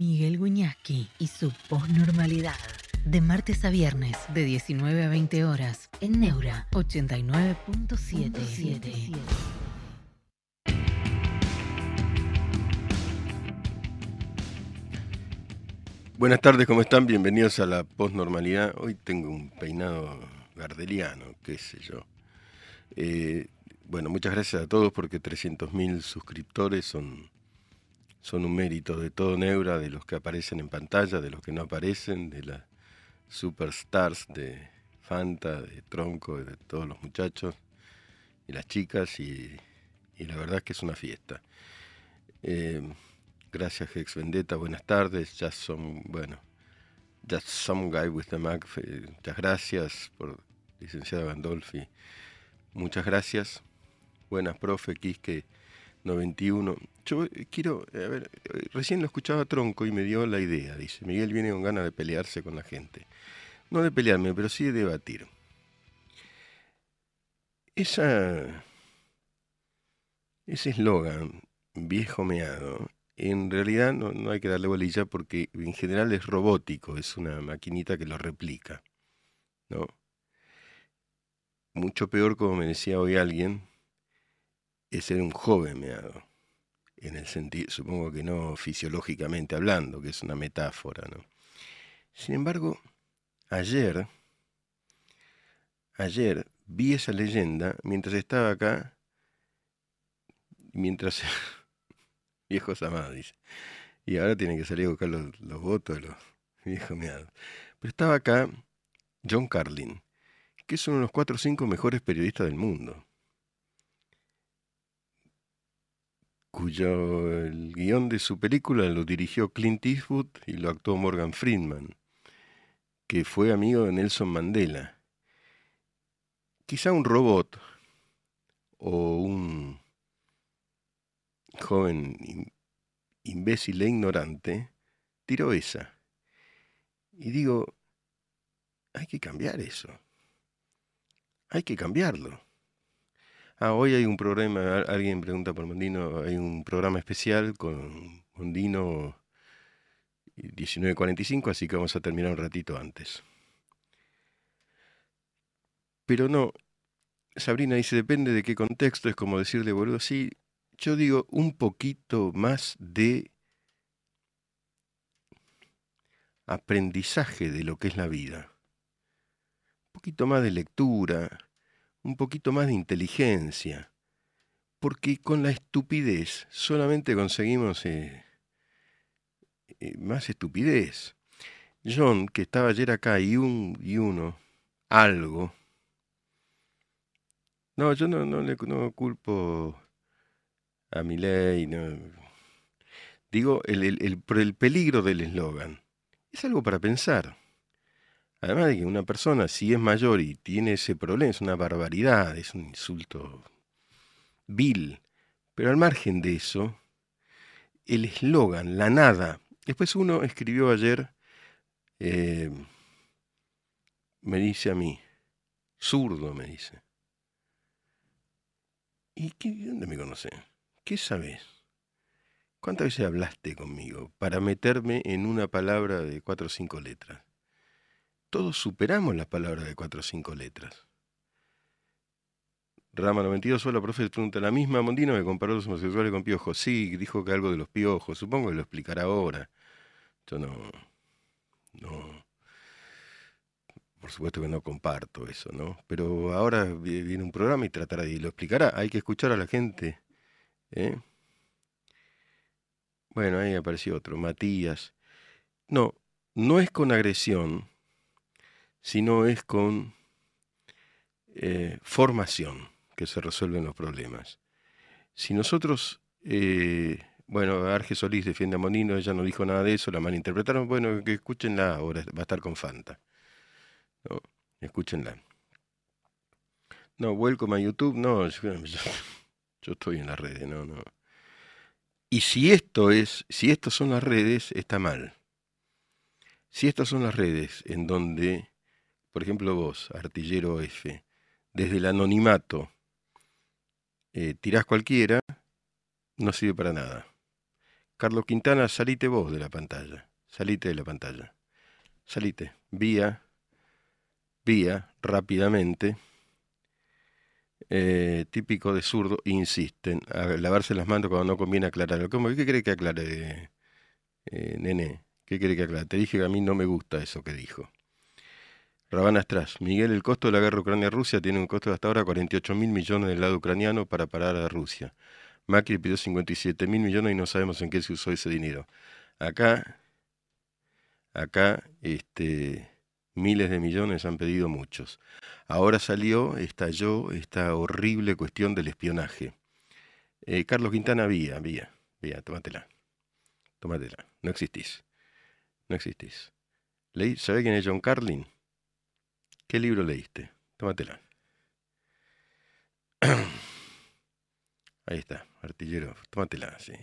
Miguel Guiñaski y su posnormalidad. De martes a viernes, de 19 a 20 horas, en Neura 89.77. Buenas tardes, ¿cómo están? Bienvenidos a la posnormalidad. Hoy tengo un peinado gardeliano, qué sé yo. Eh, bueno, muchas gracias a todos porque 300.000 suscriptores son, son un mérito de todo Neura, de los que aparecen en pantalla, de los que no aparecen, de las superstars de Fanta, de Tronco, de todos los muchachos y las chicas y, la verdad es que es una fiesta. Eh, gracias Hex Vendetta, buenas tardes, ya bueno, just some guy with the Mac, muchas gracias por licenciada Gandolfi, muchas gracias, buenas profe, Quisque 91. Yo quiero, a ver, recién lo escuchaba Tronco y me dio la idea, dice, Miguel viene con ganas de pelearse con la gente. No de pelearme, pero sí de debatir. Esa, ese eslogan, viejo meado, en realidad no, no, hay que darle bolilla porque en general es robótico, es una maquinita que lo replica. ¿no? Mucho peor, como me decía hoy alguien, es ser un joven meado. En el sentido, supongo que no fisiológicamente hablando, que es una metáfora, ¿no? Sin embargo, ayer, ayer vi esa leyenda mientras estaba acá, mientras viejos amados, dice. Y ahora tienen que salir a buscar los, votos de los viejos meados. Pero estaba acá John Carlin, que es uno de los cuatro o cinco mejores periodistas del mundo. Cuyo el guion de su película lo dirigió Clint Eastwood y lo actuó Morgan Friedman, que fue amigo de Nelson Mandela. Quizá un robot o un joven imbécil e ignorante tiró esa. Y digo, hay que cambiar eso. Hay que cambiarlo. Ah, hoy hay un programa, alguien pregunta por Mondino, hay un programa especial con Mondino 19.45, así que vamos a terminar un ratito antes. Pero no, Sabrina dice, depende de qué contexto, es como decirle, boludo, sí, yo digo un poquito más de aprendizaje de lo que es la vida. Un poquito más de lectura, un poquito más de inteligencia, porque con la estupidez solamente conseguimos eh, eh, más estupidez. John, que estaba ayer acá, y, un, y uno, algo. No, yo no, no le no culpo a mi ley, no. Digo, el, el, el, el peligro del eslogan. Es algo para pensar. Además de que una persona, si es mayor y tiene ese problema, es una barbaridad, es un insulto vil. Pero al margen de eso, el eslogan, la nada. Después uno escribió ayer, eh, me dice a mí, zurdo me dice. ¿Y qué, dónde me conoce? ¿Qué sabes? ¿Cuántas veces hablaste conmigo para meterme en una palabra de cuatro o cinco letras? Todos superamos las palabras de cuatro o cinco letras. Rama 92, hola, profe, pregunta la misma. Mondino me comparó los homosexuales con piojos. Sí, dijo que algo de los piojos. Supongo que lo explicará ahora. Yo no. No. Por supuesto que no comparto eso, ¿no? Pero ahora viene un programa y tratará y lo explicará. Hay que escuchar a la gente. ¿eh? Bueno, ahí apareció otro, Matías. No, no es con agresión, sino es con eh, formación que se resuelven los problemas. Si nosotros, eh, bueno, Arge Solís defiende a Monino, ella no dijo nada de eso, la malinterpretaron, bueno, que escúchenla ahora, va a estar con Fanta. Escúchenla. No, welcome a YouTube, no, yo, estoy en las redes, no, no. Y si esto es, si estas son las redes, está mal. Si estas son las redes en donde por ejemplo vos, artillero F, desde el anonimato, eh, tirás cualquiera, no sirve para nada. Carlos Quintana, salite vos de la pantalla. Salite de la pantalla. Salite. Vía. Vía. Rápidamente. Eh, típico de zurdo, insisten. A lavarse las manos cuando no conviene aclarar. ¿Cómo? ¿Qué cree que aclare, eh, nene? ¿Qué quiere que aclare? Te dije que a mí no me gusta eso que dijo. Rabana Stras. Miguel, el costo de la guerra Ucrania-Rusia tiene un costo de hasta ahora 48 mil millones del lado ucraniano para parar a Rusia. Macri pidió 57 mil millones y no sabemos en qué se usó ese dinero. Acá, acá, este, miles de millones han pedido muchos. Ahora salió, estalló esta horrible cuestión del espionaje. Eh, Carlos Quintana, vía, vía, vía, tómatela. Tómatela, no existís. No existís. ¿Sabe quién es John Carlin? ¿Qué libro leíste? Tómatela. Ahí está, artillero. Tómatela, sí.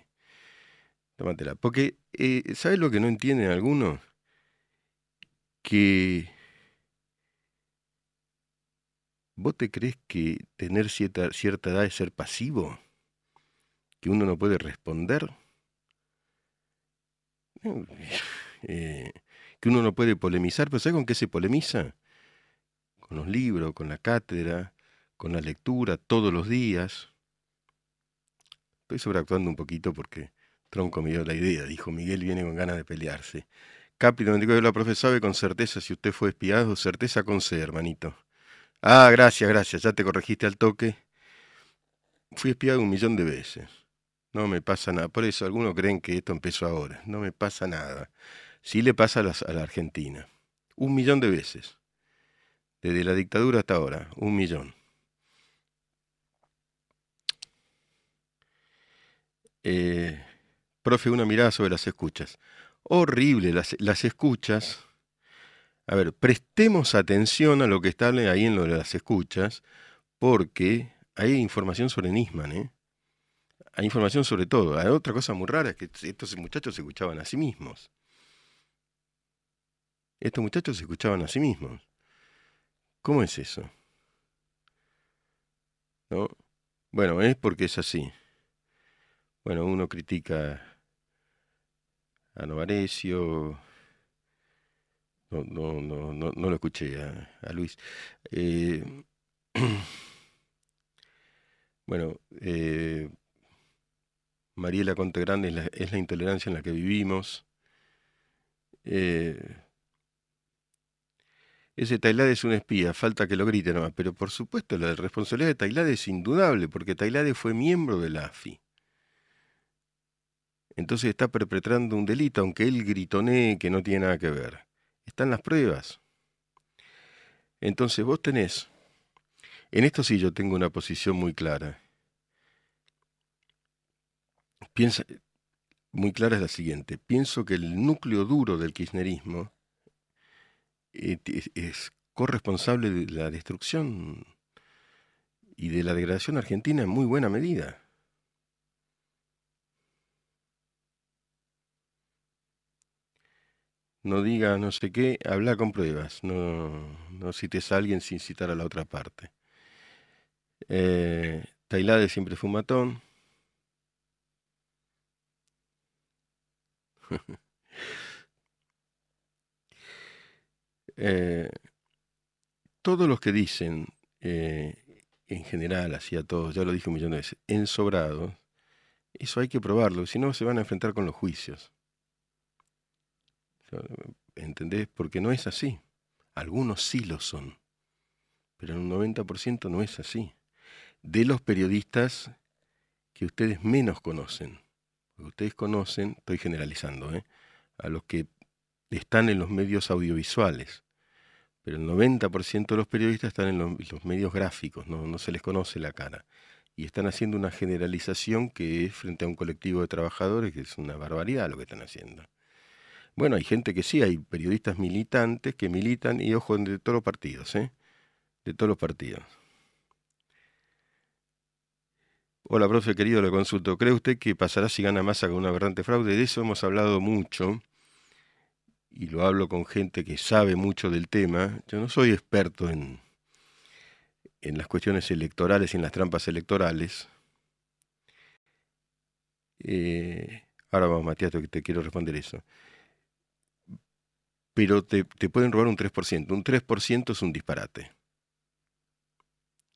Tómatela. Porque, eh, ¿sabes lo que no entienden algunos? Que ¿Vos te crees que tener cierta, cierta, edad es ser pasivo? ¿Que uno no puede responder? Eh, ¿Que uno no puede polemizar? ¿Pero sabes con qué se polemiza? Con los libros, con la cátedra, con la lectura todos los días. Estoy sobreactuando un poquito porque Tronco me dio la idea, dijo Miguel viene con ganas de pelearse. Capi 94, la profe sabe con certeza si usted fue espiado, certeza con C, hermanito. Ah, gracias, gracias, ya te corregiste al toque. Fui espiado un millón de veces. No me pasa nada. Por eso algunos creen que esto empezó ahora. No me pasa nada. Sí le pasa a la Argentina. Un millón de veces. Desde la dictadura hasta ahora, un millón. Eh, profe, una mirada sobre las escuchas. Horrible, las, las, escuchas. A ver, prestemos atención a lo que está ahí en lo de las escuchas, porque hay información sobre Nisman, ¿eh? Hay información sobre todo. Hay otra cosa muy rara es que estos muchachos se escuchaban a sí mismos. Estos muchachos se escuchaban a sí mismos. ¿Cómo es eso? ¿No? Bueno, es porque es así. Bueno, uno critica a Novarecio. No, no, no, no, no lo escuché a, Luis. Eh, bueno, eh, Mariela Contegrande es la, es la intolerancia en la que vivimos. Eh, ese Tailade es un espía, falta que lo grite nomás. Pero por supuesto, la responsabilidad de Tailade es indudable, porque Tailade fue miembro de la AFI. Entonces está perpetrando un delito, aunque él gritonee que no tiene nada que ver. Están las pruebas. Entonces vos tenés, en esto sí yo tengo una posición muy clara. Piensa, muy clara es la siguiente. Pienso que el núcleo duro del kirchnerismo es corresponsable de la destrucción y de la degradación argentina en muy buena medida. No diga no sé qué, habla con pruebas, no, no cites a alguien sin citar a la otra parte. Eh, Tailade siempre fue un matón. Eh, todos los que dicen, eh, en general, así a todos, ya lo dije un millón de veces, ensobrados, eso hay que probarlo, si no se van a enfrentar con los juicios. ¿Entendés? Porque no es así. Algunos sí lo son, pero en un 90% no es así. De los periodistas que ustedes menos conocen, ustedes conocen, estoy generalizando, ¿eh? a los que están en los medios audiovisuales, pero el 90% de los periodistas están en los, medios gráficos, no, se les conoce la cara. Y están haciendo una generalización que es frente a un colectivo de trabajadores, que es una barbaridad lo que están haciendo. Bueno, hay gente que sí, hay periodistas militantes que militan, y ojo, de todos los partidos, ¿eh? De todos los partidos. Hola, profe querido, le consulto. ¿Cree usted que pasará si gana masa con un aberrante fraude? De eso hemos hablado mucho y lo hablo con gente que sabe mucho del tema, yo no soy experto en, en las cuestiones electorales y en las trampas electorales. Eh, Ahora vamos, Matías, te, quiero responder eso. Pero te, te pueden robar un 3%. Un 3% es un disparate.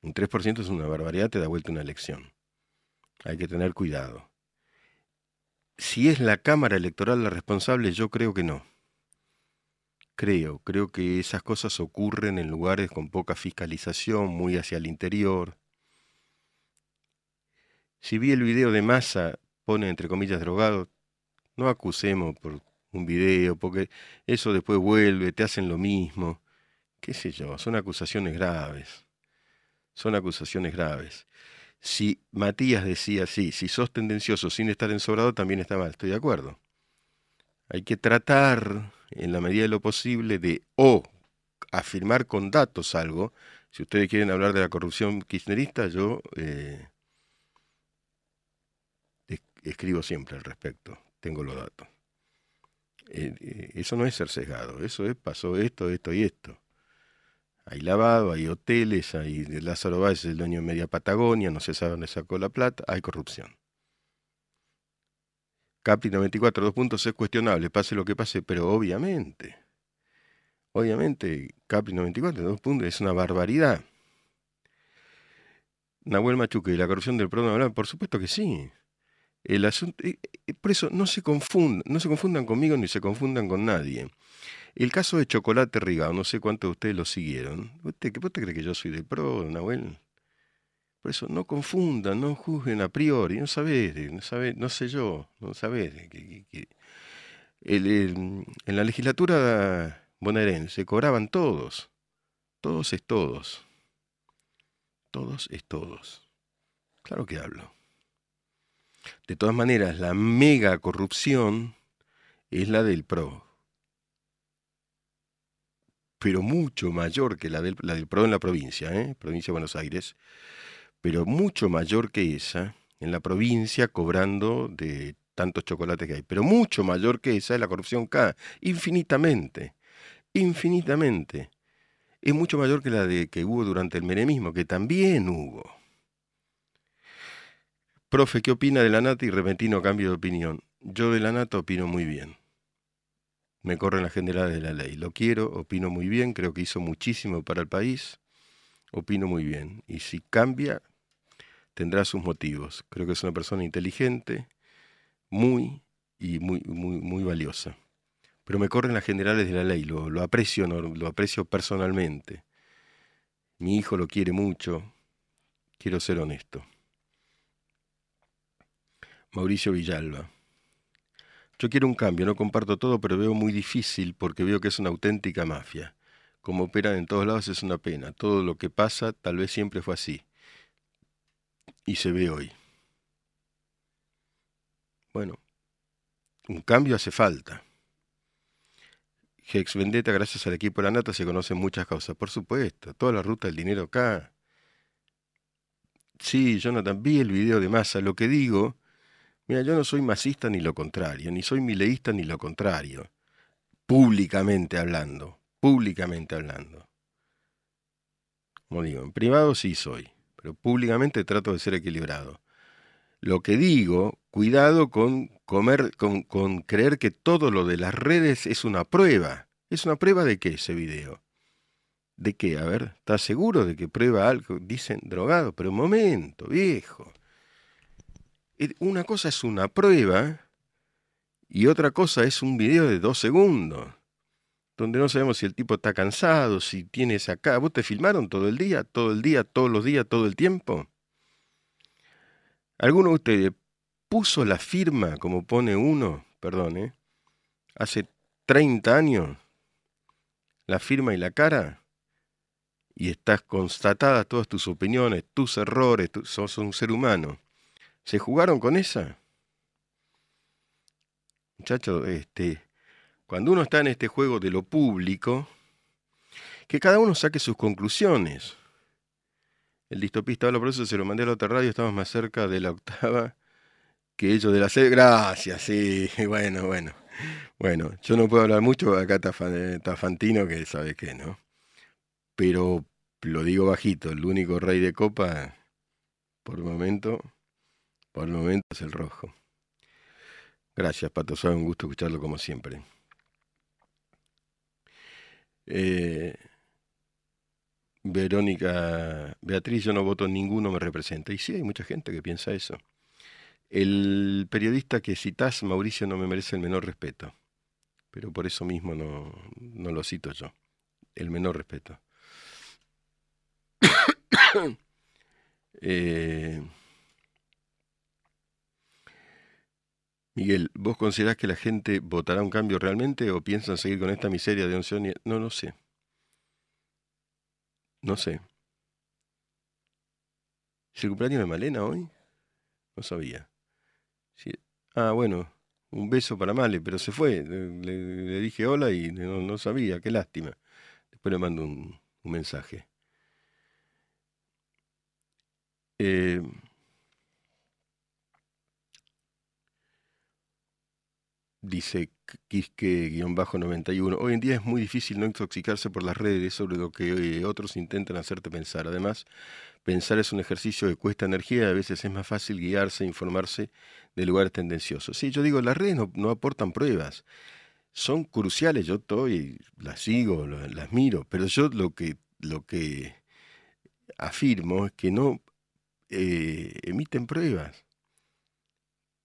Un 3% es una barbaridad, te da vuelta una elección. Hay que tener cuidado. Si es la Cámara Electoral la responsable, yo creo que no. Creo, creo que esas cosas ocurren en lugares con poca fiscalización, muy hacia el interior. Si vi el video de Massa, pone entre comillas drogado, no acusemos por un video, porque eso después vuelve, te hacen lo mismo. ¿Qué sé yo? Son acusaciones graves. Son acusaciones graves. Si Matías decía, sí, si sos tendencioso sin estar ensobrado, también está mal, estoy de acuerdo. Hay que tratar, en la medida de lo posible, de o afirmar con datos algo. Si ustedes quieren hablar de la corrupción kirchnerista, yo eh, escribo siempre al respecto, tengo los datos. Eh, eh, eso no es ser sesgado, eso es pasó esto, esto y esto. Hay lavado, hay hoteles, hay Lázaro Báez, el dueño de Media Patagonia, no se sabe dónde sacó la plata, hay corrupción. Capri 94, dos puntos, es cuestionable, pase lo que pase, pero obviamente, obviamente, Capri 94, dos puntos, es una barbaridad. Nahuel Machuque, ¿la corrupción del programa? Por supuesto que sí. El asunto, eh, eh, por eso no se confundan, no se confundan conmigo ni se confundan con nadie. El caso de Chocolate Rigado, no sé cuántos de ustedes lo siguieron. ¿Usted, ¿Vos te crees que yo soy de pro, Nahuel? Por eso no confundan, no juzguen a priori, no sabés, no, sabés, no sé yo, no sabés. en la legislatura bonaerense cobraban todos, todos es todos, todos es todos. Claro que hablo. De todas maneras, la mega corrupción es la del PRO pero mucho mayor que la del, la del PRO en la provincia, ¿eh? provincia de Buenos Aires, pero mucho mayor que esa en la provincia cobrando de tantos chocolates que hay, pero mucho mayor que esa es la corrupción K, infinitamente, infinitamente. Es mucho mayor que la de que hubo durante el menemismo, que también hubo. Profe, ¿qué opina de la nata y repentino cambio de opinión? Yo de la nata opino muy bien me corren las generales de la ley. Lo quiero, opino muy bien, creo que hizo muchísimo para el país, opino muy bien. Y si cambia, tendrá sus motivos. Creo que es una persona inteligente, muy y muy, muy, muy valiosa. Pero me corren las generales de la ley, lo, lo aprecio, lo aprecio personalmente. Mi hijo lo quiere mucho, quiero ser honesto. Mauricio Villalba. Yo quiero un cambio, no comparto todo, pero veo muy difícil porque veo que es una auténtica mafia. Como operan en todos lados es una pena. Todo lo que pasa tal vez siempre fue así. Y se ve hoy. Bueno, un cambio hace falta. Hex Vendetta, gracias al equipo de la Nata, se conocen muchas causas. Por supuesto, toda la ruta del dinero acá. Sí, Jonathan, vi el video de Massa. Lo que digo Mira, yo no soy masista ni lo contrario, ni soy mileísta ni lo contrario. Públicamente hablando, públicamente hablando. Como digo, en privado sí soy, pero públicamente trato de ser equilibrado. Lo que digo, cuidado con comer, con, con creer que todo lo de las redes es una prueba. ¿Es una prueba de qué ese video? ¿De qué? A ver, ¿estás seguro de que prueba algo? Dicen drogado, pero un momento, viejo. Una cosa es una prueba y otra cosa es un video de dos segundos, donde no sabemos si el tipo está cansado, si tienes acá. ¿Vos te filmaron todo el día, todo el día, todos los días, todo el tiempo? ¿Alguno de ustedes puso la firma, como pone uno, perdón, ¿eh? hace 30 años, la firma y la cara? Y estás constatadas todas tus opiniones, tus errores, sos un ser humano. ¿Se jugaron con esa? Muchachos, este, cuando uno está en este juego de lo público, que cada uno saque sus conclusiones. El distopista habla por eso, se lo mandé a la otra radio, estamos más cerca de la octava que ellos de la sede. Gracias, sí, bueno, bueno. Bueno, yo no puedo hablar mucho, acá está, Fantino que sabe qué, ¿no? Pero lo digo bajito, el único rey de copa, por el momento, por el momento es el rojo. Gracias, Pato. Sabe un gusto escucharlo como siempre. Eh, Verónica, Beatriz, yo no voto ninguno, me representa. Y sí, hay mucha gente que piensa eso. El periodista que citás, Mauricio, no me merece el menor respeto. Pero por eso mismo no, no lo cito yo. El menor respeto. eh, Miguel, ¿vos considerás que la gente votará un cambio realmente o piensan seguir con esta miseria de onción? No, no sé. No sé. ¿Es el cumpleaños de Malena hoy? No sabía. Ah, bueno, un beso para Male, pero se fue. Le, dije hola y no, sabía, qué lástima. Después le mando un, un mensaje. Eh, dice Quisque-91, hoy en día es muy difícil no intoxicarse por las redes sobre lo que eh, otros intentan hacerte pensar. Además, pensar es un ejercicio que cuesta energía y a veces es más fácil guiarse, informarse de lugares tendenciosos. Sí, yo digo, las redes no, aportan pruebas. Son cruciales, yo estoy, las sigo, las miro, pero yo lo que, lo que afirmo es que no eh, emiten pruebas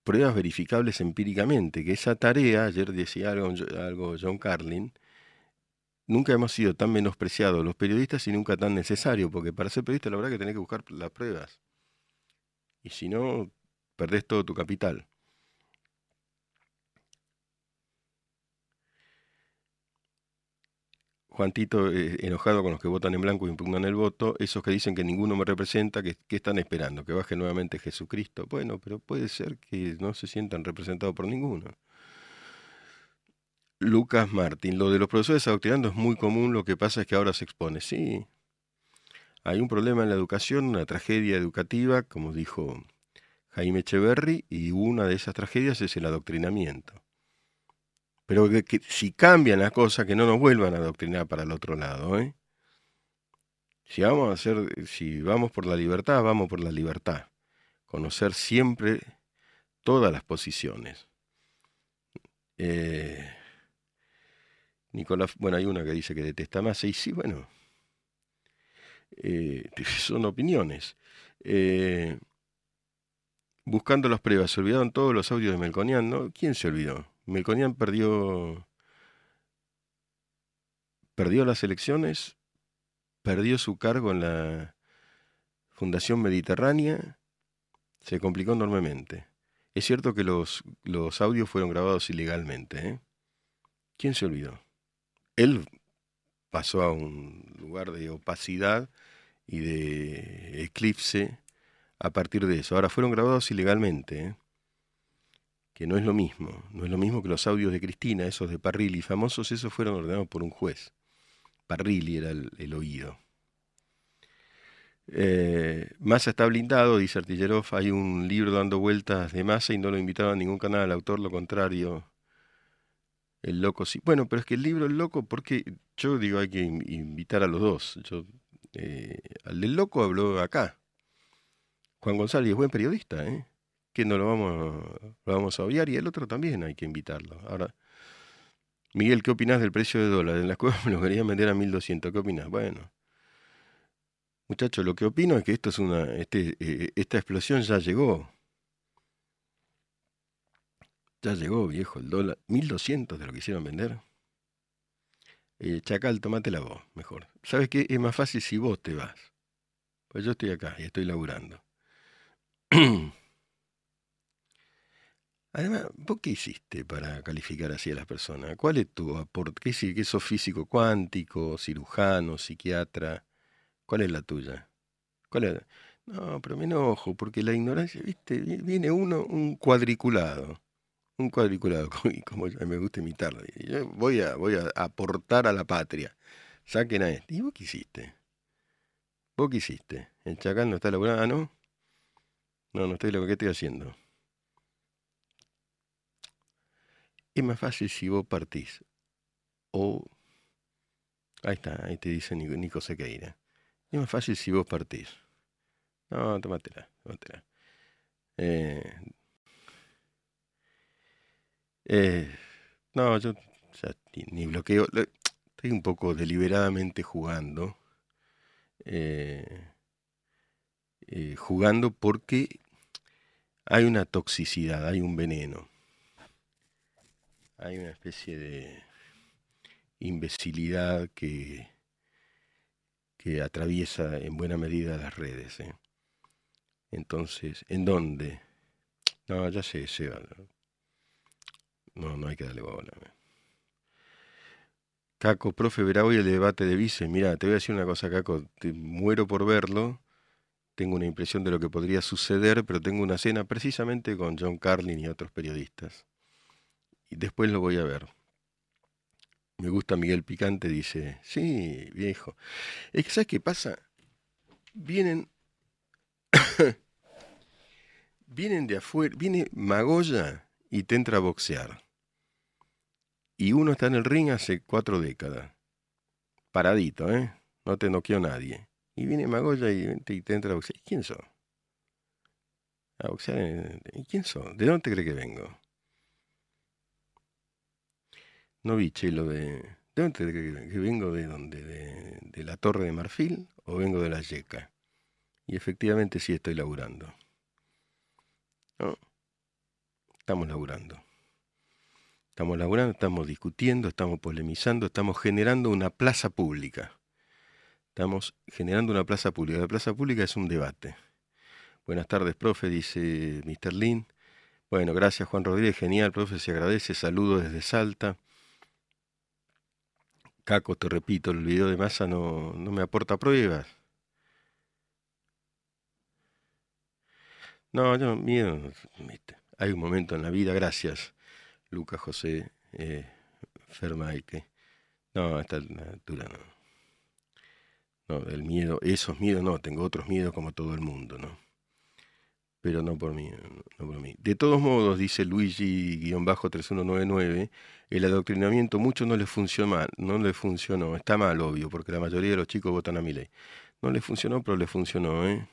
pruebas verificables empíricamente, que esa tarea, ayer decía algo, algo John Carlin, nunca hemos sido tan menospreciados los periodistas y nunca tan necesario, porque para ser periodista la verdad que tenés que buscar las pruebas. Y si no, perdés todo tu capital. Juantito eh, enojado con los que votan en blanco e impugnan el voto, esos que dicen que ninguno me representa, que, están esperando? ¿Que baje nuevamente Jesucristo? Bueno, pero puede ser que no se sientan representados por ninguno. Lucas Martín, lo de los profesores adoctrinando es muy común, lo que pasa es que ahora se expone. Sí, hay un problema en la educación, una tragedia educativa, como dijo Jaime Echeverry, y una de esas tragedias es el adoctrinamiento. Pero que, si cambian las cosas, que no nos vuelvan a adoctrinar para el otro lado. ¿eh? Si vamos a hacer, si vamos por la libertad, vamos por la libertad. Conocer siempre todas las posiciones. Eh, Nicolás, bueno, hay una que dice que detesta más, y sí, bueno, eh, son opiniones. Eh, buscando las pruebas, se olvidaron todos los audios de Melconian, ¿no? ¿Quién se olvidó? Melconian perdió, perdió las elecciones, perdió su cargo en la Fundación Mediterránea, se complicó enormemente. Es cierto que los, los audios fueron grabados ilegalmente. ¿eh? ¿Quién se olvidó? Él pasó a un lugar de opacidad y de eclipse a partir de eso. Ahora fueron grabados ilegalmente. ¿eh? Que no es lo mismo, no es lo mismo que los audios de Cristina, esos de Parrilli famosos, esos fueron ordenados por un juez. Parrilli era el, oído. Eh, Massa está blindado, dice Artillerov, hay un libro dando vueltas de Massa y no lo invitaron a ningún canal, al autor lo contrario. El loco sí. Bueno, pero es que el libro El loco, porque yo digo hay que invitar a los dos. Yo, eh, al del loco habló acá. Juan González es buen periodista, ¿eh? Que no lo vamos, lo vamos a obviar y el otro también hay que invitarlo. Ahora, Miguel, ¿qué opinas del precio de dólar? En las cuevas me lo querían vender a 1200, ¿qué opinas? Bueno, muchachos, lo que opino es que esto es una, este, eh, esta explosión ya llegó. Ya llegó, viejo, el dólar. 1200 de lo que hicieron vender. Eh, Chacal, la voz, mejor. ¿Sabes qué? Es más fácil si vos te vas. Pues yo estoy acá y estoy laburando. Además, ¿vos qué hiciste para calificar así a las personas? ¿Cuál es tu aporte? ¿Qué, ¿Qué sos físico cuántico, cirujano, psiquiatra? ¿Cuál es la tuya? ¿Cuál es? No, pero me enojo, porque la ignorancia, viste, viene uno, un cuadriculado. Un cuadriculado, como me gusta imitarlo. Yo voy a, voy a aportar a la patria. Saquen a este. ¿Y vos qué hiciste? ¿Vos qué hiciste? ¿El chacal no está laburando? Ah, ¿no? No, no estoy lo que estoy haciendo. Es más fácil si vos partís. O. Ahí está, ahí te dice Nico Sequeira. Es más fácil si vos partís. No, tómatela, tómatela. Eh, Eh, no, yo ni, bloqueo. Estoy un poco deliberadamente jugando. Eh, eh, jugando porque hay una toxicidad, hay un veneno. Hay una especie de imbecilidad que, que atraviesa en buena medida las redes. ¿eh? Entonces, ¿en dónde? No, ya sé, Seba. No, no hay que darle bola. Caco, profe, verá hoy el debate de vice. Mira, te voy a decir una cosa, Caco. Te muero por verlo. Tengo una impresión de lo que podría suceder, pero tengo una cena precisamente con John Carlin y otros periodistas. Y después lo voy a ver. Me gusta Miguel Picante, dice, sí, viejo. Es que, ¿sabes qué pasa? Vienen... vienen de afuera, viene Magoya y te entra a boxear. Y uno está en el ring hace cuatro décadas. Paradito, ¿eh? No te noqueó nadie. Y viene Magoya y te, entra a boxear. ¿Y quién sos? A boxear. ¿Y quién sos? ¿De dónde te cree que vengo? No vi, Chelo, de... ¿De dónde que vengo? ¿De dónde? ¿De, la Torre de Marfil o vengo de la Yeca? Y efectivamente sí estoy laburando. ¿No? Estamos laburando. Estamos laburando, estamos discutiendo, estamos polemizando, estamos generando una plaza pública. Estamos generando una plaza pública. La plaza pública es un debate. Buenas tardes, profe, dice Mr. Lin. Bueno, gracias Juan Rodríguez, genial, profe, se agradece. Saludos desde Salta. Caco, te repito, el video de masa no, no me aporta pruebas. No, yo miedo. Hay un momento en la vida, gracias Lucas José eh, Fermaite. No, a esta altura no. No, del miedo, esos miedos no, tengo otros miedos como todo el mundo, ¿no? Pero no por mí, no por mí. De todos modos, dice Luigi-3199, el adoctrinamiento mucho no le funcionó no le funcionó, está mal obvio, porque la mayoría de los chicos votan a mi ley. No le funcionó, pero le funcionó, ¿eh?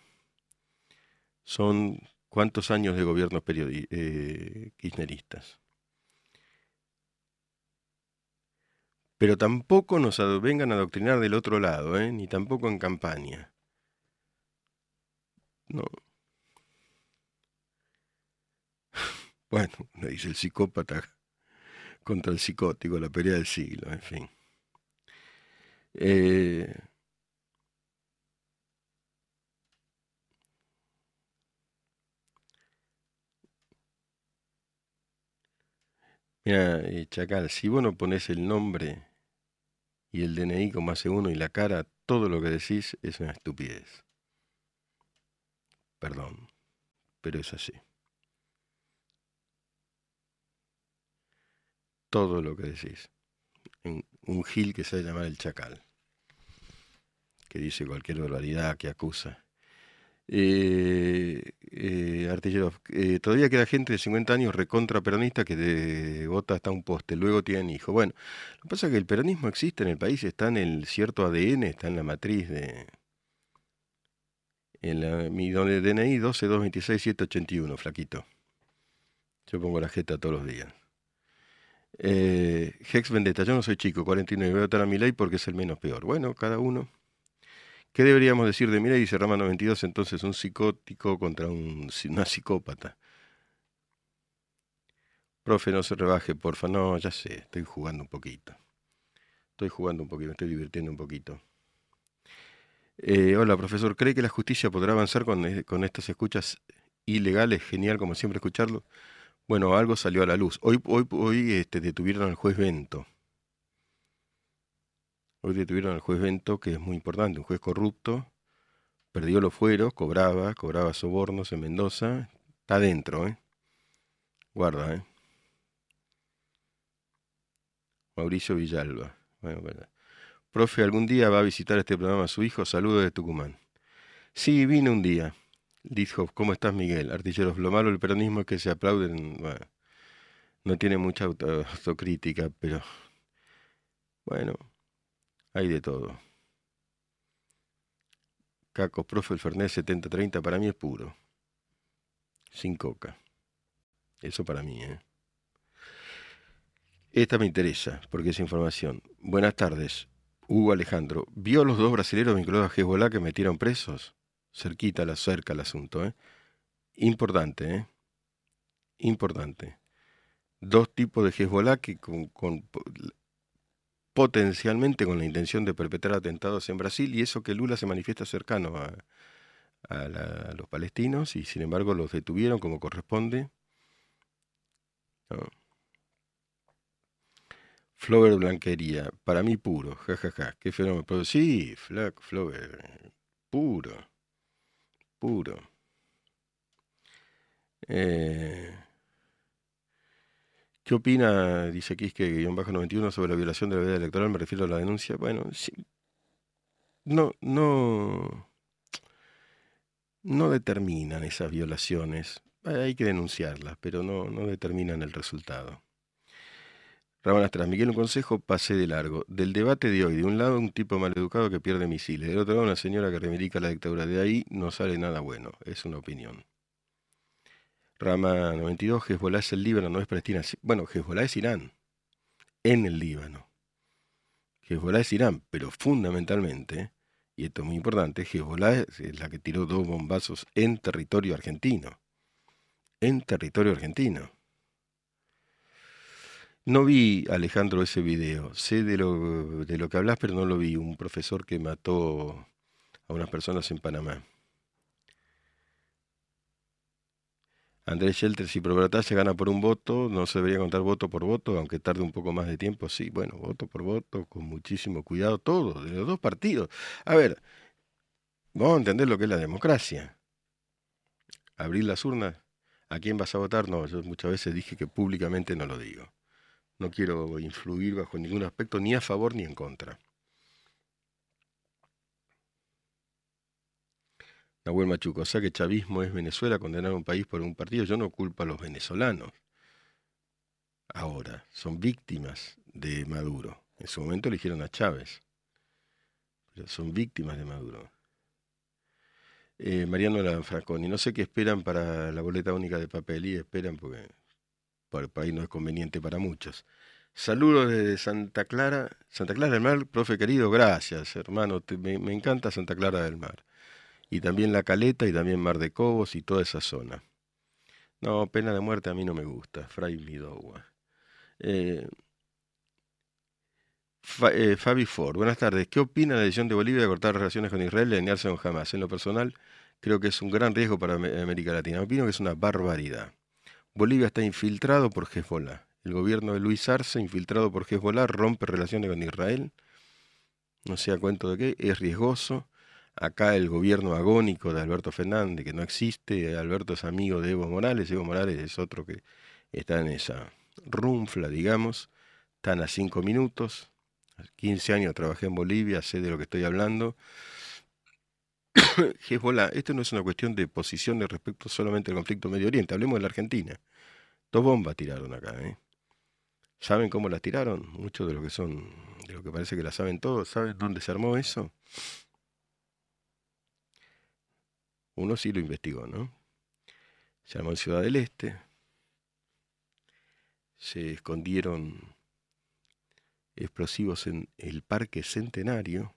Son cuántos años de gobiernos eh, kirchneristas. Pero tampoco nos vengan a adoctrinar del otro lado, ¿eh? ni tampoco en campaña. No. Bueno, le dice el psicópata contra el psicótico, la pelea del siglo, en fin. Eh, Mira, eh, Chacal, si vos no pones el nombre y el DNI como hace uno y la cara, todo lo que decís es una estupidez. Perdón, pero es así. Todo lo que decís. Un gil que se llama el Chacal, que dice cualquier barbaridad, que acusa. Eh, eh, artillero, eh, todavía queda gente de 50 años recontra peronista que de, vota hasta un poste, luego tienen hijos. Bueno, lo que pasa es que el peronismo existe en el país, está en el cierto ADN, está en la matriz de... En la, mi DNI 12226 flaquito. Yo pongo la jeta todos los días. Eh, Hex Vendetta, yo no soy chico, 49, voy a votar a mi ley porque es el menos peor. Bueno, cada uno. ¿Qué deberíamos decir de Mira? Dice Rama 92, entonces un psicótico contra un, una psicópata. Profe, no se rebaje, porfa. No, ya sé, estoy jugando un poquito. Estoy jugando un poquito, me estoy divirtiendo un poquito. Eh, hola, profesor. ¿Cree que la justicia podrá avanzar con, eh, con, estas escuchas ilegales? Genial, como siempre, escucharlo. Bueno, algo salió a la luz. Hoy, hoy, hoy este, detuvieron al juez Bento. Hoy detuvieron al juez Bento, que es muy importante, un juez corrupto, perdió los fueros, cobraba, cobraba sobornos en Mendoza, está adentro, ¿eh? Guarda, ¿eh? Mauricio Villalba. Bueno, Profe, ¿algún día va a visitar este programa a su hijo? Saludos de Tucumán. Sí, vine un día. Dijo, ¿cómo estás, Miguel? Artilleros, lo malo del peronismo es que se aplauden. Bueno, no tiene mucha autocrítica, pero bueno, hay de todo. Caco, profe, el Fernet 7030 para mí es puro. Sin coca. Eso para mí, ¿eh? Esta me interesa, porque es información. Buenas tardes. Hugo Alejandro, ¿vio los dos brasileños vinculados a Hezbollah que metieron presos? Cerquita, la cerca el asunto, ¿eh? Importante, ¿eh? Importante. Dos tipos de Hezbollah que con, potencialmente con la intención de perpetrar atentados en Brasil y eso que Lula se manifiesta cercano a, los palestinos y sin embargo los detuvieron como corresponde. Flover Blanquería, para mí puro, jajaja, ja, ja. qué fenómeno. sí, Flover, puro, Eh, ¿Qué opina, dice bajo 91 sobre la violación de la vida electoral? Me refiero a la denuncia. Bueno, sí. No, no, no determinan esas violaciones. Hay que denunciarlas, pero no, no determinan el resultado. Ramón Astras, Miguel, un consejo, pase de largo. Del debate de hoy, de un lado un tipo maleducado que pierde misiles, del otro lado una señora que reivindica la dictadura. De ahí no sale nada bueno, es una opinión. Rama 92, Hezbollah es el Líbano, no es Palestina. Bueno, Hezbollah es Irán, en el Líbano. Hezbollah es Irán, pero fundamentalmente, y esto es muy importante, Hezbollah es la que tiró dos bombazos en territorio argentino. En territorio argentino. No vi, Alejandro, ese video. Sé de lo, de lo que hablas, pero no lo vi. Un profesor que mató a unas personas en Panamá. Andrés Shelter, si por se gana por un voto, no se debería contar voto por voto, aunque tarde un poco más de tiempo. Sí, bueno, voto por voto, con muchísimo cuidado, todo, de los dos partidos. A ver, vamos a entender lo que es la democracia. Abrir las urnas, ¿a quién vas a votar? No, yo muchas veces dije que públicamente no lo digo. No quiero influir bajo ningún aspecto, ni a favor ni en contra. Nahuel Machuco, o sea que chavismo es Venezuela, condenar a un país por un partido. Yo no culpo a los venezolanos. Ahora, son víctimas de Maduro. En su momento eligieron a Chávez. Pero son víctimas de Maduro. Eh, Mariano Lanfraconi, no sé qué esperan para la boleta única de papel y esperan porque por el país no es conveniente para muchos. Saludos desde Santa Clara, Santa Clara del Mar, profe querido, gracias hermano, me encanta Santa Clara del Mar y también La Caleta y también Mar de Cobos y toda esa zona. No, pena de muerte a mí no me gusta, Fray Midogua. Eh, eh, Fabi Ford, buenas tardes. ¿Qué opina la decisión de Bolivia de cortar relaciones con Israel y alinearse con Hamas? En lo personal, creo que es un gran riesgo para América Latina. Opino que es una barbaridad. Bolivia está infiltrado por Hezbollah. El gobierno de Luis Arce, infiltrado por Hezbollah, rompe relaciones con Israel. No sé a cuento de qué, es riesgoso. Acá el gobierno agónico de Alberto Fernández, que no existe, Alberto es amigo de Evo Morales, Evo Morales es otro que está en esa runfla, digamos, están a cinco minutos, 15 años trabajé en Bolivia, sé de lo que estoy hablando. Hezbollah, esto no es una cuestión de posición de respecto solamente al conflicto Medio Oriente, hablemos de la Argentina. Dos bombas tiraron acá, ¿eh? ¿Saben cómo las tiraron? Muchos de lo que son, de lo que parece que la saben todos, ¿saben dónde se armó eso? Uno sí lo investigó, ¿no? Se armó en Ciudad del Este. Se escondieron explosivos en el Parque Centenario.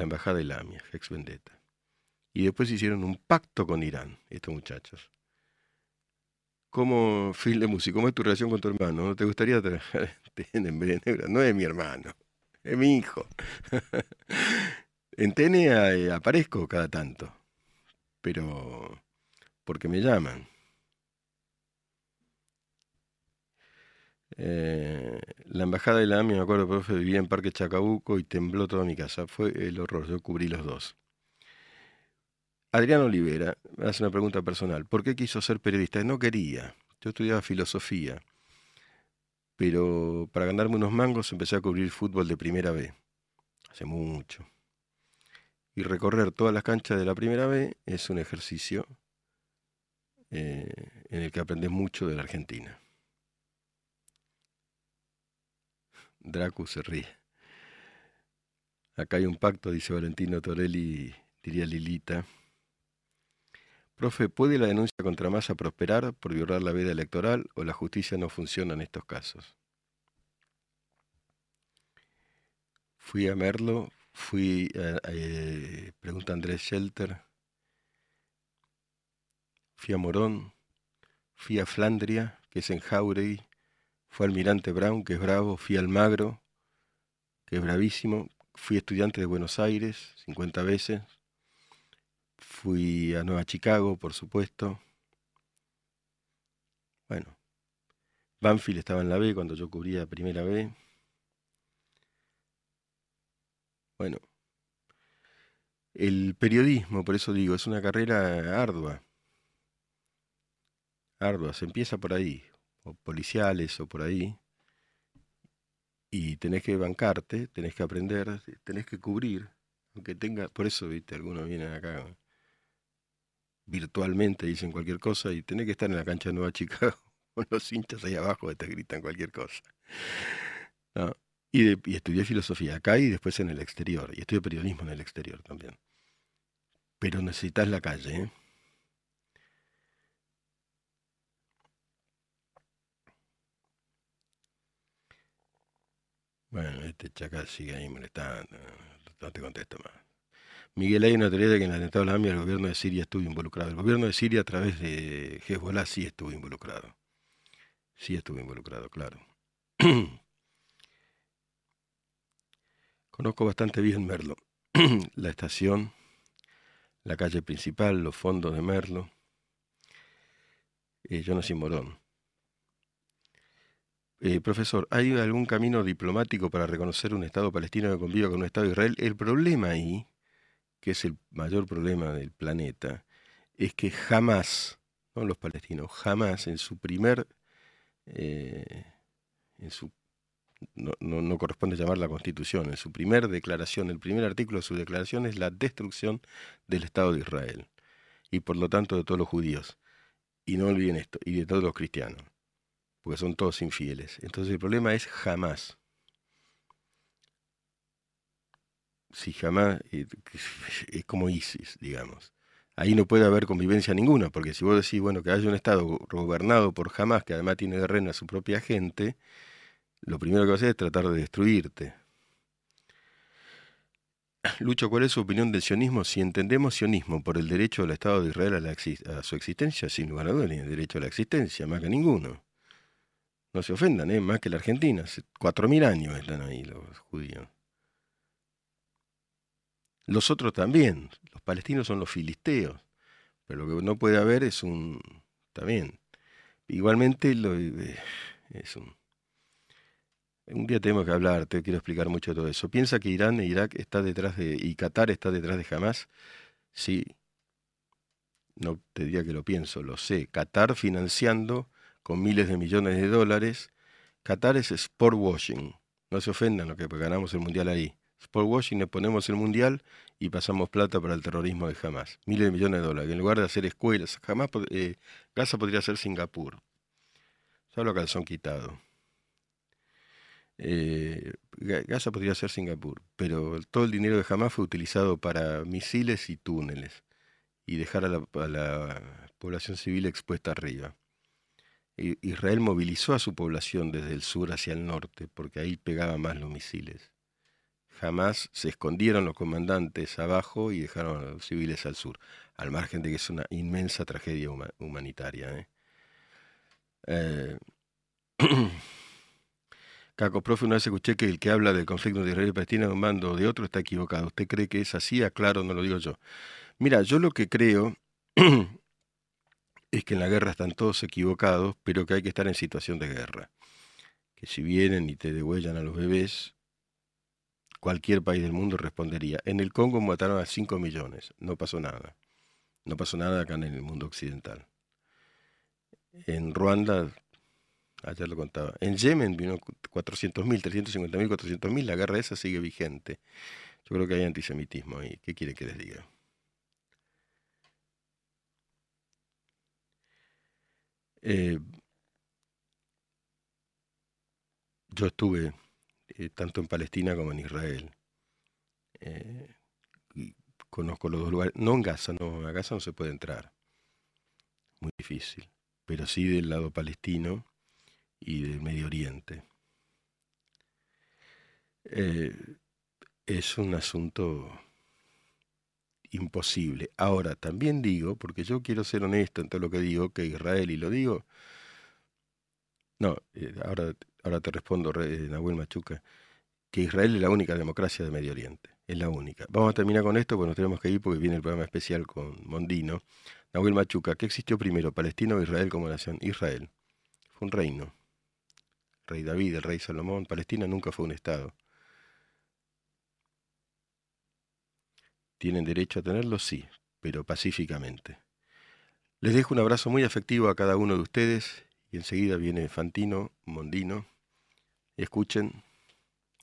La embajada de Lamia, ex vendetta. Y después hicieron un pacto con Irán, estos muchachos. ¿Cómo, Phil de música, cómo es tu relación con tu hermano? ¿No te gustaría trabajar en No es mi hermano, es mi hijo. En TN eh, aparezco cada tanto, pero porque me llaman. Eh, la embajada de la AMI, me acuerdo, profe, vivía en Parque Chacabuco y tembló toda mi casa. Fue el horror, yo cubrí los dos. Adrián Olivera hace una pregunta personal. ¿Por qué quiso ser periodista? No quería. Yo estudiaba filosofía. Pero para ganarme unos mangos empecé a cubrir fútbol de primera B. Hace mucho y recorrer todas las canchas de la primera vez es un ejercicio eh, en el que aprendes mucho de la Argentina. Dracu se ríe. Acá hay un pacto, dice Valentino Torelli, diría Lilita. Profe, ¿puede la denuncia contra Massa prosperar por violar la veda electoral o la justicia no funciona en estos casos? Fui a Merlo, fui a, eh, pregunta Andrés Shelter, fui a Morón, fui a Flandria, que es en Jauregui, al Almirante Brown, que es bravo, fui al Magro, que es bravísimo, fui estudiante de Buenos Aires 50 veces, fui a Nueva Chicago, por supuesto. Bueno, Banfield estaba en la B cuando yo cubría primera B. Bueno, el periodismo, por eso digo, es una carrera ardua. Ardua, se empieza por ahí, o policiales o por ahí. Y tenés que bancarte, tenés que aprender, tenés que cubrir, aunque tenga, por eso, viste, algunos vienen acá virtualmente, dicen cualquier cosa, y tenés que estar en la cancha de Nueva Chicago con los hinchas ahí abajo que te gritan cualquier cosa. No, y, estudié filosofía acá y después en el exterior. Y estudié periodismo en el exterior también. Pero necesitas la calle. ¿eh? Bueno, este chacal sigue ahí molestando. No te contesto más. Miguel, hay una teoría de que en el atentado de la AMIA el gobierno de Siria estuvo involucrado. El gobierno de Siria a través de Hezbollah sí estuvo involucrado. Sí estuvo involucrado, claro. Conozco bastante bien Merlo, la estación, la calle principal, los fondos de Merlo. Eh, yo nací en Morón. Eh, profesor, ¿hay algún camino diplomático para reconocer un Estado palestino que conviva con un Estado de Israel? El problema ahí, que es el mayor problema del planeta, es que jamás, no los palestinos, jamás en su primer, eh, en su no, no, corresponde llamar la Constitución. En su primer declaración, el primer artículo de su declaración es la destrucción del Estado de Israel y por lo tanto de todos los judíos. Y no olviden esto, y de todos los cristianos, porque son todos infieles. Entonces el problema es jamás. Si jamás, eh, es como ISIS, digamos. Ahí no puede haber convivencia ninguna, porque si vos decís, bueno, que haya un Estado gobernado por jamás, que además tiene de reina a su propia gente, lo primero que va a hacer es tratar de destruirte. Lucho, ¿cuál es su opinión del sionismo? Si entendemos sionismo por el derecho del Estado de Israel a, su existencia, sin lugar a dudas, ni el derecho a la existencia, más que ninguno. No se ofendan, ¿eh? más que la Argentina. Hace cuatro mil años están ahí los judíos. Los otros también. Los palestinos son los filisteos. Pero lo que no puede haber es un... También. Igualmente lo, eh, es un un día tenemos que hablar, te quiero explicar mucho todo eso. ¿Piensa que Irán e Irak está detrás de, y Qatar está detrás de Hamas? Sí. No te diría que lo pienso, lo sé. Qatar financiando con miles de millones de dólares. Qatar es sport washing. No se ofendan lo que ganamos el mundial ahí. Sport washing le ponemos el mundial y pasamos plata para el terrorismo de Hamas. Miles de millones de dólares. En lugar de hacer escuelas, jamás eh, Gaza podría ser Singapur. Solo calzón quitado. Eh, Gaza podría ser Singapur, pero todo el dinero de Hamas fue utilizado para misiles y túneles y dejar a la, población civil expuesta arriba. Israel movilizó a su población desde el sur hacia el norte, porque ahí pegaban más los misiles. Jamás se escondieron los comandantes abajo y dejaron a los civiles al sur, al margen de que es una inmensa tragedia humanitaria. ¿eh? Eh, Caco, profe, una vez escuché que el que habla del conflicto de Israel y Palestina de un mando o de otro está equivocado. ¿Usted cree que es así? Aclaro, no lo digo yo. Mira, yo lo que creo es que en la guerra están todos equivocados, pero que hay que estar en situación de guerra. Que si vienen y te degüellan a los bebés, cualquier país del mundo respondería. En el Congo mataron a 5 millones, no pasó nada. No pasó nada acá en el mundo occidental. En Ruanda Ayer lo contaba. En Yemen vino 400.000, 350.000, 400.000. La guerra esa sigue vigente. Yo creo que hay antisemitismo ahí. ¿Qué quiere que les diga? Eh, yo estuve eh, tanto en Palestina como en Israel. Eh, conozco los dos lugares. No en Gaza, no, a Gaza no se puede entrar. muy difícil, pero sí del lado palestino y del Medio Oriente. Eh, es un asunto imposible. Ahora, también digo, porque yo quiero ser honesto en todo lo que digo, que Israel, y lo digo, no, eh, ahora, ahora te respondo, Nahuel Machuca, que Israel es la única democracia de Medio Oriente, es la única. Vamos a terminar con esto, porque nos tenemos que ir porque viene el programa especial con Mondino. Nahuel Machuca, ¿qué existió primero, Palestina o Israel como nación? Israel. Fue un reino. rey David, el rey Salomón. Palestina nunca fue un Estado. ¿Tienen derecho a tenerlo? Sí, pero pacíficamente. Les dejo un abrazo muy afectivo a cada uno de ustedes y enseguida viene Fantino, Mondino. Escuchen,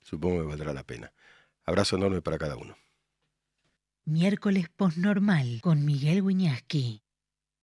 supongo que valdrá la pena. Abrazo enorme para cada uno. Miércoles posnormal con Miguel Wiñaski.